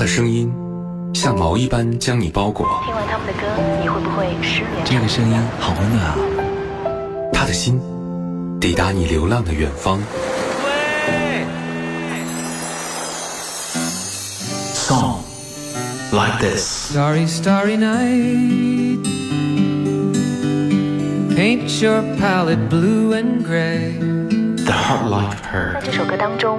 的声音像毛一般将你包裹。听完他们的歌，你会不会失眠？这个声音好温暖啊！他的心抵达你流浪的远方。Song like this. Starry, starry night. Paint your palette blue and gray. The heart like 在 her. 这首歌当中，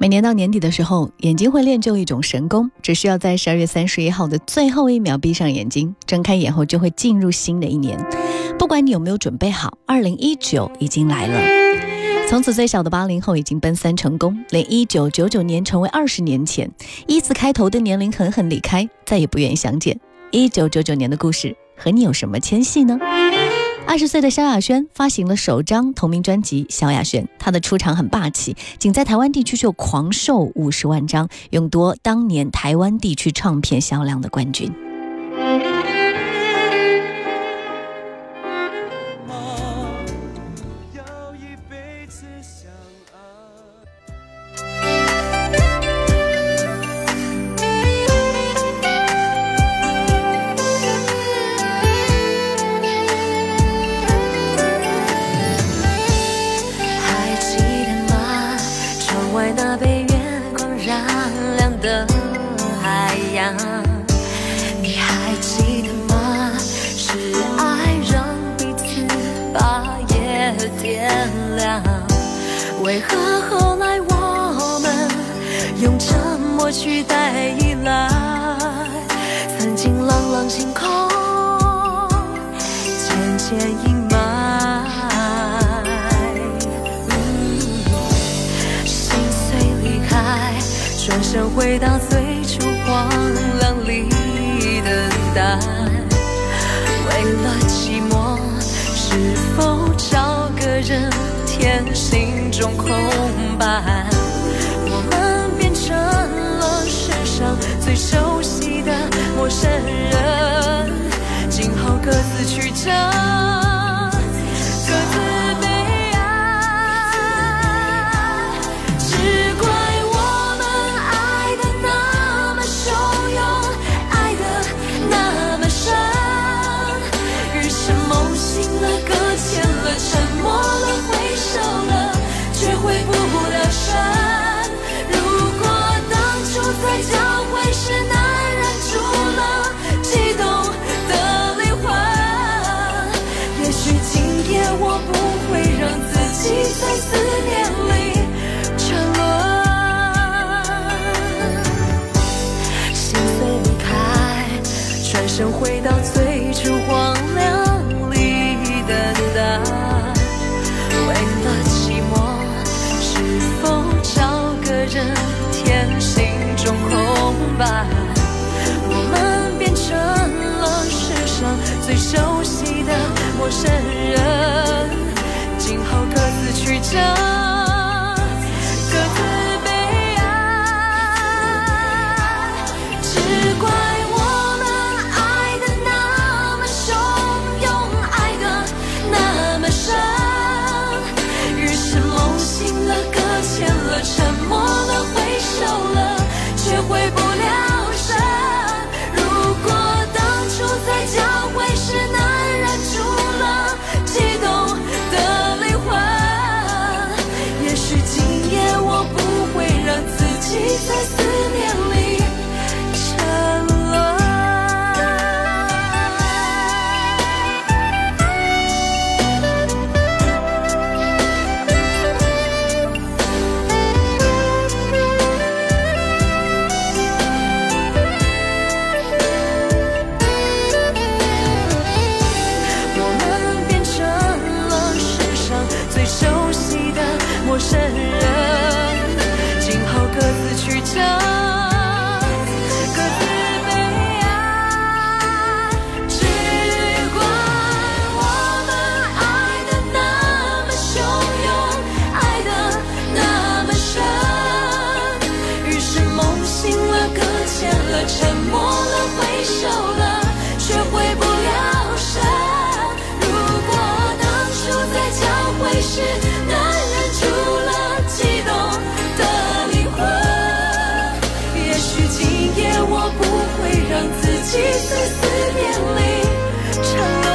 每年到年底的时候，眼睛会练就一种神功，只需要在十二月三十一号的最后一秒闭上眼睛，睁开眼后就会进入新的一年。不管你有没有准备好，二零一九已经来了。从此，最小的八零后已经奔三成功，连一九九九年成为二十年前，一字开头的年龄狠狠离开，再也不愿意相见。一九九九年的故事和你有什么牵系呢？二十岁的萧亚轩发行了首张同名专辑《萧亚轩》，她的出场很霸气，仅在台湾地区就狂售五十万张，勇夺当年台湾地区唱片销量的冠军。用沉默取代依赖？曾经朗朗星空，渐渐阴霾。心碎离开，转身回到最初荒凉里等待。为了寂寞，是否找个人填心中空白？熟悉的陌生人，今后各自曲折，生人，今后各自曲折。着让自己在思念里沉沦。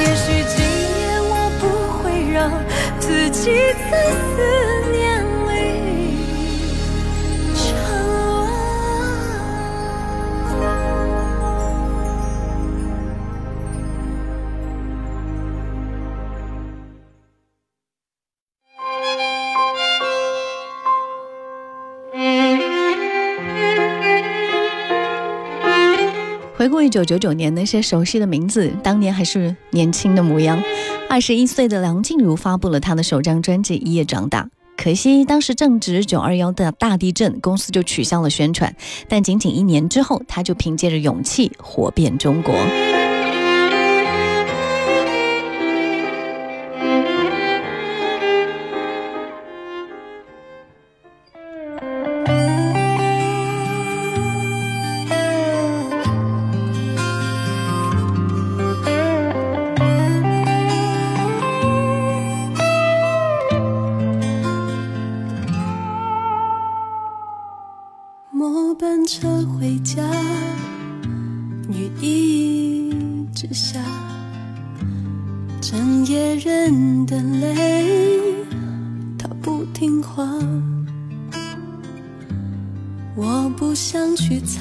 也许今夜我不会让自己在思九九九年那些熟悉的名字，当年还是年轻的模样。二十一岁的梁静茹发布了她的首张专辑《一夜长大》，可惜当时正值九二幺的大地震，公司就取消了宣传。但仅仅一年之后，她就凭借着勇气火遍中国。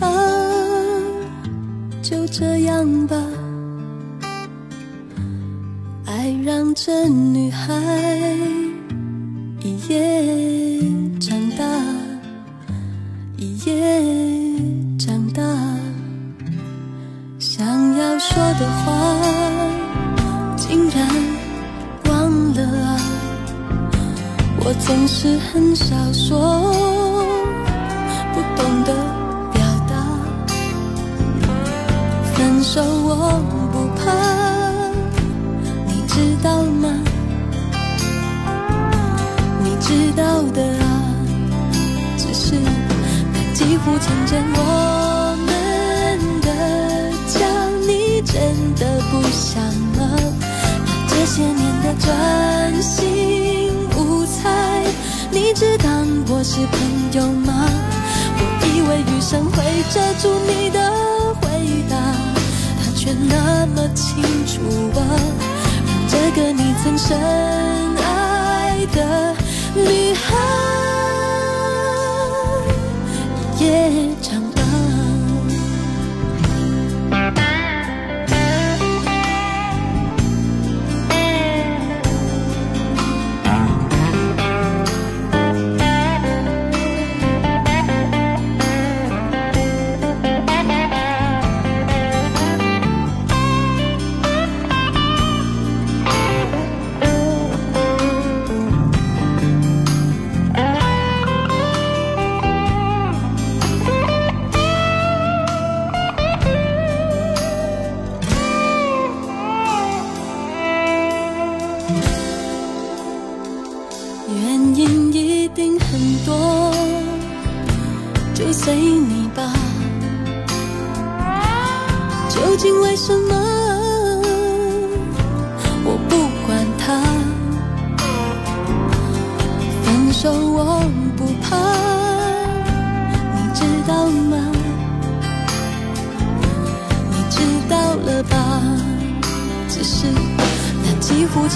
啊，就这样吧。爱让这女孩一夜长大。一夜长大，想要说的话竟然忘了啊！我总是很少说，不懂得分手我不怕，你知道吗？你知道的啊，只是。几乎成真我曾深爱的女孩。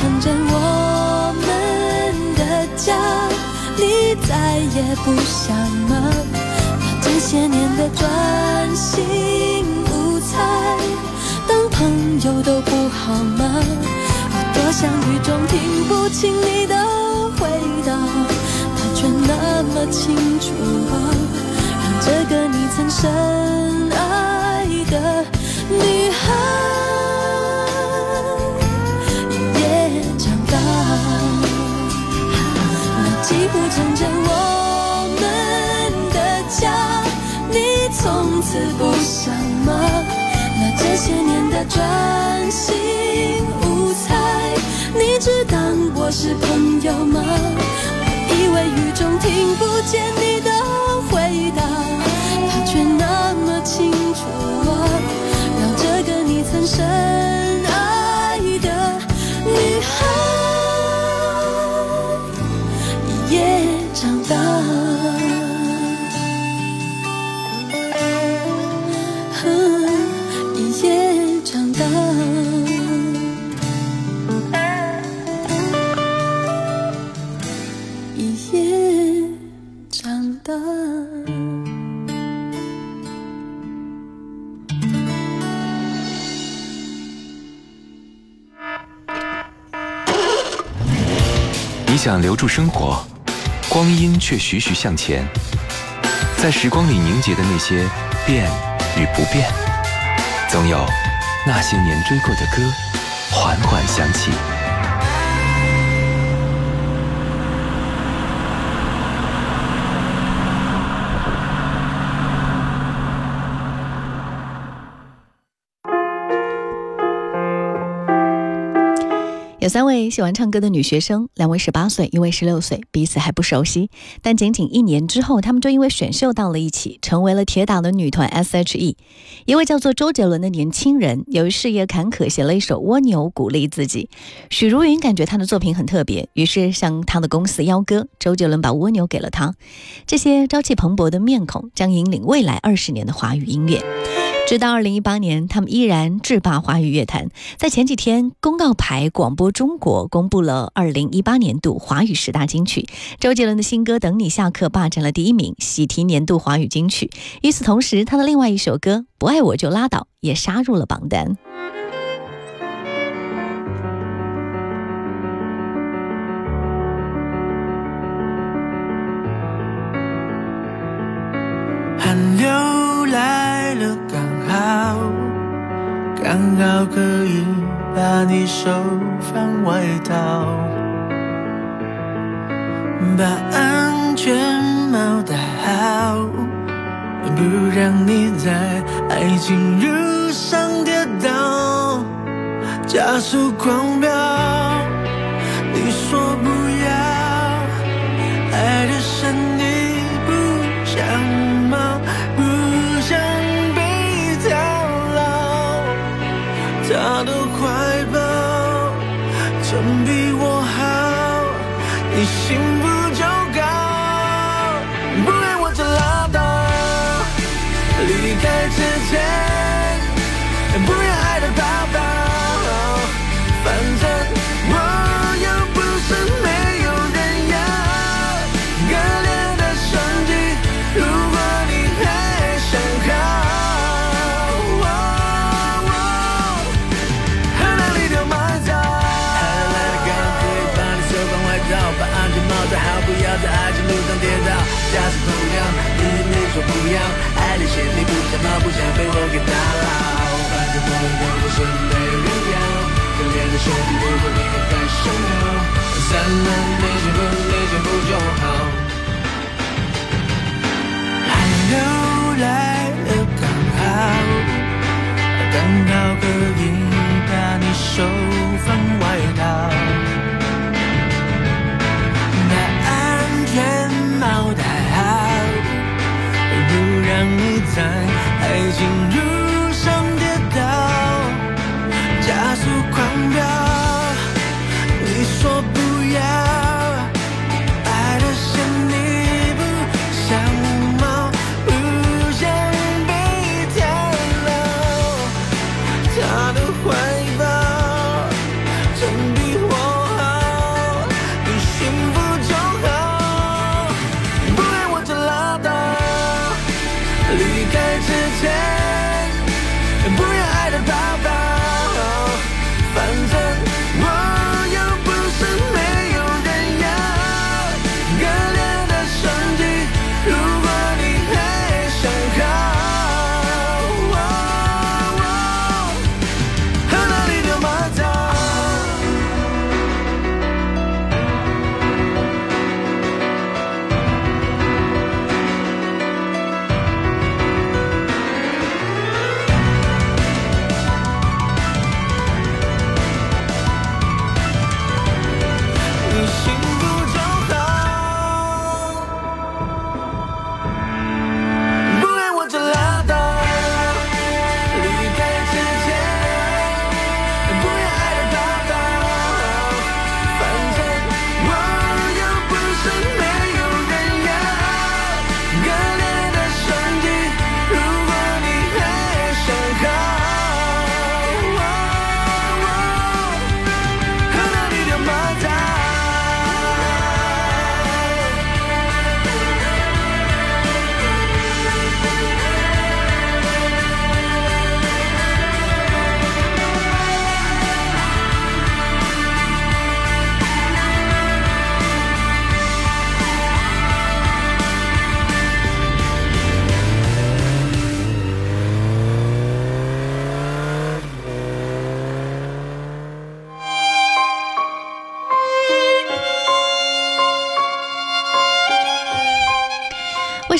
几乎成真我们的家，你再也不想吗？把这些年的专心无猜，当朋友都不好吗？我多想雨中听不清你的回答，他却那么清楚啊，让这个你曾深这些年的专心无猜，你只当我是朋友吗？我以为雨中听不见你想留住生活，光阴却徐徐向前，在时光里凝结的那些变与不变，总有那些年追过的歌，缓缓响起。有三位喜欢唱歌的女学生，两位十八岁，一位十六岁，彼此还不熟悉。但仅仅一年之后，她们就因为选秀到了一起，成为了铁打的女团 S.H.E。一位叫做周杰伦的年轻人，由于事业坎坷，写了一首《蜗牛》鼓励自己。许茹芸感觉他的作品很特别，于是向他的公司邀歌，周杰伦把《蜗牛》给了他。这些朝气蓬勃的面孔，将引领未来二十年的华语音乐。直到二零一八年，他们依然制霸华语乐坛。在前几天，公告牌广播中国公布了二零一八年度华语十大金曲，周杰伦的新歌《等你下课》霸占了第一名，喜提年度华语金曲。与此同时，他的另外一首歌《不爱我就拉倒》也杀入了榜单。刚好可以把你手放外套，把安全帽戴好，不让你在爱情路上跌倒，加速狂飙。不想，被我给打扰。反正我又不是没人要，可怜的身体，如果你还在想要，散了你幸福，你幸福就好。寒流来了，刚好，刚好可以把你手放外套，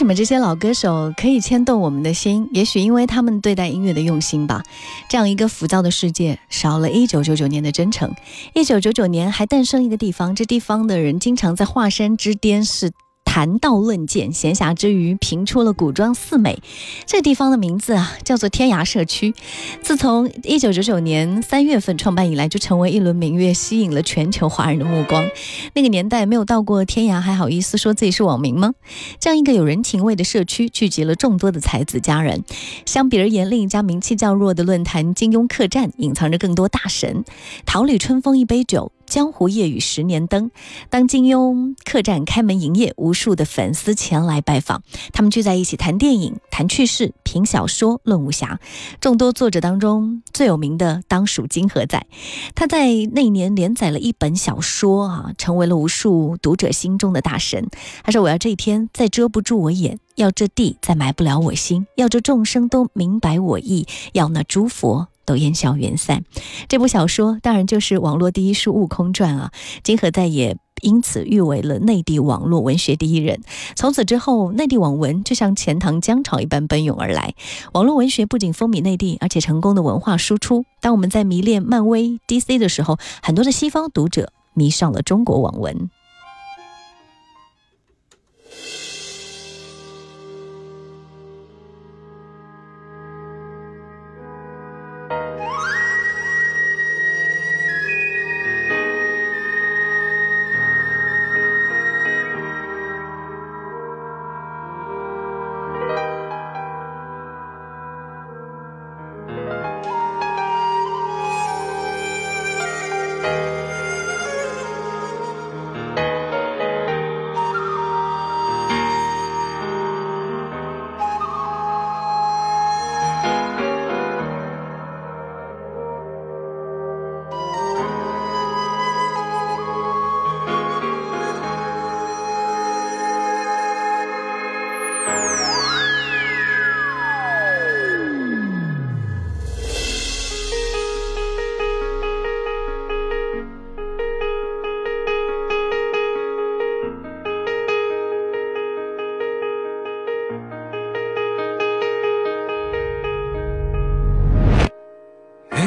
你们这些老歌手可以牵动我们的心？也许因为他们对待音乐的用心吧。这样一个浮躁的世界，少了一九九九年的真诚。一九九九年还诞生一个地方，这地方的人经常在华山之巅是。谈道论剑，闲暇之余评出了古装四美。这地方的名字啊，叫做天涯社区。自从一九九九年三月份创办以来，就成为一轮明月，吸引了全球华人的目光。那个年代没有到过天涯，还好意思说自己是网民吗？这样一个有人情味的社区，聚集了众多的才子佳人。相比而言，另一家名气较弱的论坛金庸客栈，隐藏着更多大神。桃李春风一杯酒。江湖夜雨十年灯，当金庸客栈开门营业，无数的粉丝前来拜访。他们聚在一起谈电影、谈趣事、评小说、论武侠。众多作者当中最有名的当属金河仔，他在那年连载了一本小说啊，成为了无数读者心中的大神。他说：“我要这一天再遮不住我眼，要这地再埋不了我心，要这众生都明白我意，要那诸佛。”都烟消云散。这部小说当然就是网络第一书《悟空传》啊，金河在也因此誉为了内地网络文学第一人。从此之后，内地网文就像钱塘江潮一般奔涌而来。网络文学不仅风靡内地，而且成功的文化输出。当我们在迷恋漫威、DC 的时候，很多的西方读者迷上了中国网文。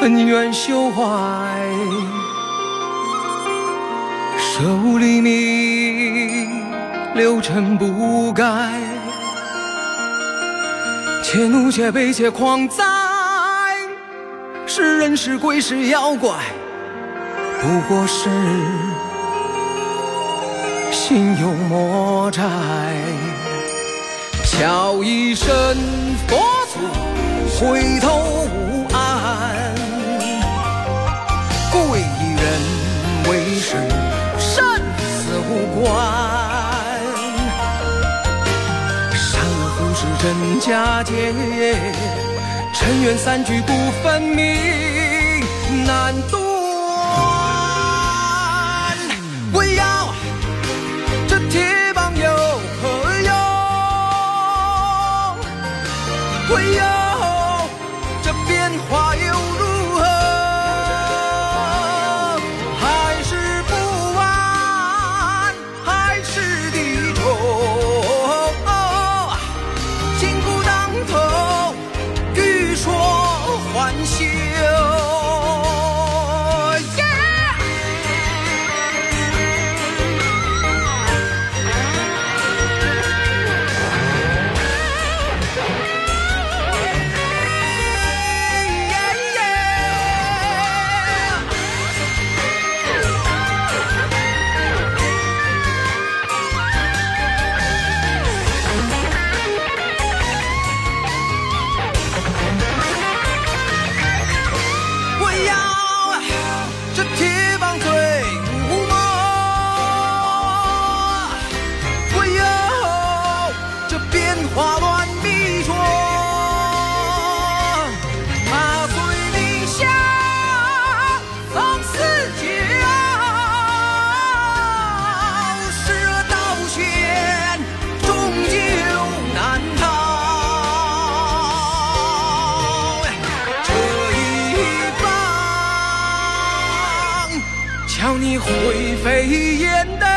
恩怨休怀，舍吾黎明，六尘不改。且怒且悲且狂哉，是人是鬼是妖怪，不过是心有魔债。叫一声佛祖，回头。关，善恶浮世真假界，尘缘散聚不分明，难渡。你灰飞烟灭。